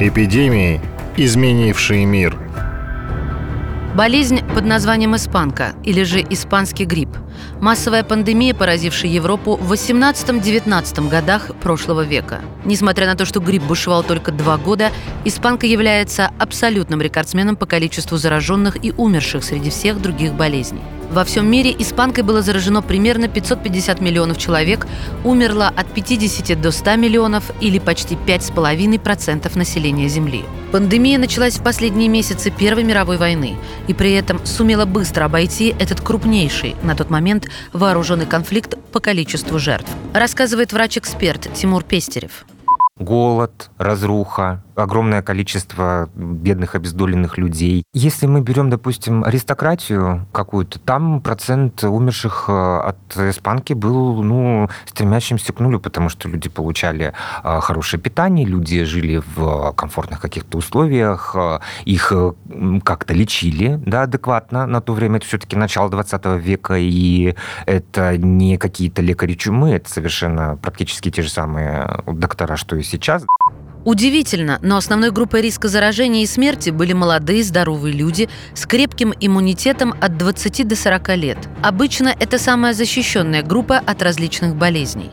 Эпидемии, изменившие мир. Болезнь под названием испанка или же испанский грипп. Массовая пандемия, поразившая Европу в 18-19 годах прошлого века. Несмотря на то, что грипп бушевал только два года, испанка является абсолютным рекордсменом по количеству зараженных и умерших среди всех других болезней. Во всем мире испанкой было заражено примерно 550 миллионов человек, умерло от 50 до 100 миллионов или почти 5,5% населения Земли. Пандемия началась в последние месяцы Первой мировой войны и при этом сумела быстро обойти этот крупнейший на тот момент вооруженный конфликт по количеству жертв, рассказывает врач-эксперт Тимур Пестерев голод, разруха, огромное количество бедных обездоленных людей. Если мы берем, допустим, аристократию какую-то, там процент умерших э, от испанки был, ну, стремящимся к нулю, потому что люди получали э, хорошее питание, люди жили в комфортных каких-то условиях, э, их как-то лечили, да, адекватно. На то время это все-таки начало 20 века, и это не какие-то лекари чумы, это совершенно практически те же самые доктора, что и сейчас. Удивительно, но основной группой риска заражения и смерти были молодые здоровые люди с крепким иммунитетом от 20 до 40 лет. Обычно это самая защищенная группа от различных болезней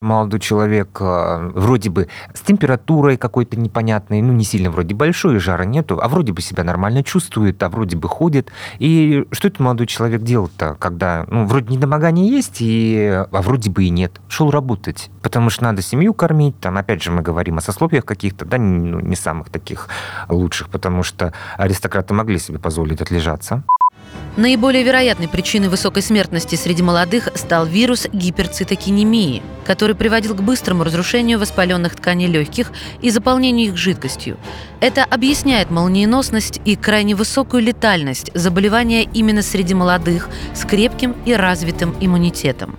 молодой человек а, вроде бы с температурой какой-то непонятной, ну, не сильно вроде большой, жара нету, а вроде бы себя нормально чувствует, а вроде бы ходит. И что этот молодой человек делал-то, когда, ну, вроде недомогание есть, и, а вроде бы и нет. Шел работать, потому что надо семью кормить, там, опять же, мы говорим о сословиях каких-то, да, ну, не самых таких лучших, потому что аристократы могли себе позволить отлежаться. Наиболее вероятной причиной высокой смертности среди молодых стал вирус гиперцитокинемии, который приводил к быстрому разрушению воспаленных тканей легких и заполнению их жидкостью. Это объясняет молниеносность и крайне высокую летальность заболевания именно среди молодых с крепким и развитым иммунитетом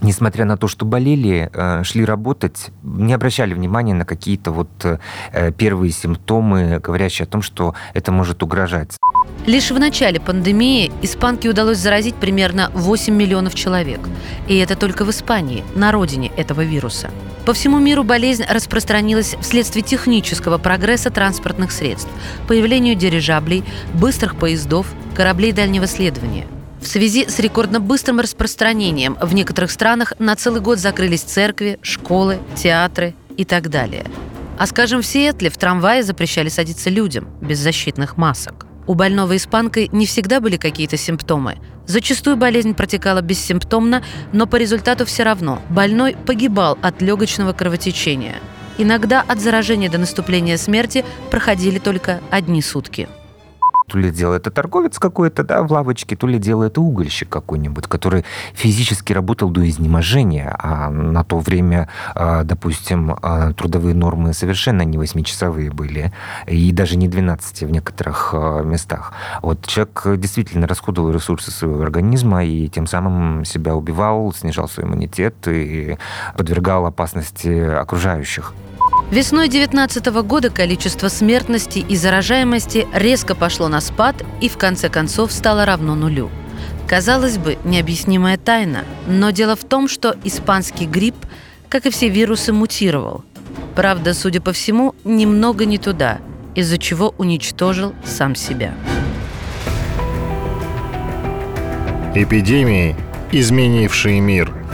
несмотря на то, что болели, э, шли работать, не обращали внимания на какие-то вот э, первые симптомы, говорящие о том, что это может угрожать. Лишь в начале пандемии испанке удалось заразить примерно 8 миллионов человек. И это только в Испании, на родине этого вируса. По всему миру болезнь распространилась вследствие технического прогресса транспортных средств, появлению дирижаблей, быстрых поездов, кораблей дальнего следования – в связи с рекордно быстрым распространением в некоторых странах на целый год закрылись церкви, школы, театры и так далее. А скажем, в Сиэтле в трамвае запрещали садиться людям без защитных масок. У больного испанкой не всегда были какие-то симптомы. Зачастую болезнь протекала бессимптомно, но по результату все равно больной погибал от легочного кровотечения. Иногда от заражения до наступления смерти проходили только одни сутки то ли делает это торговец какой-то, да, в лавочке, то ли делает это угольщик какой-нибудь, который физически работал до изнеможения, а на то время, а, допустим, а, трудовые нормы совершенно не 8-часовые были, и даже не 12 в некоторых а, местах. Вот человек действительно расходовал ресурсы своего организма и тем самым себя убивал, снижал свой иммунитет и подвергал опасности окружающих. Весной 2019 года количество смертности и заражаемости резко пошло на спад и в конце концов стало равно нулю. Казалось бы, необъяснимая тайна, но дело в том, что испанский грипп, как и все вирусы, мутировал. Правда, судя по всему, немного не туда, из-за чего уничтожил сам себя. Эпидемии, изменившие мир –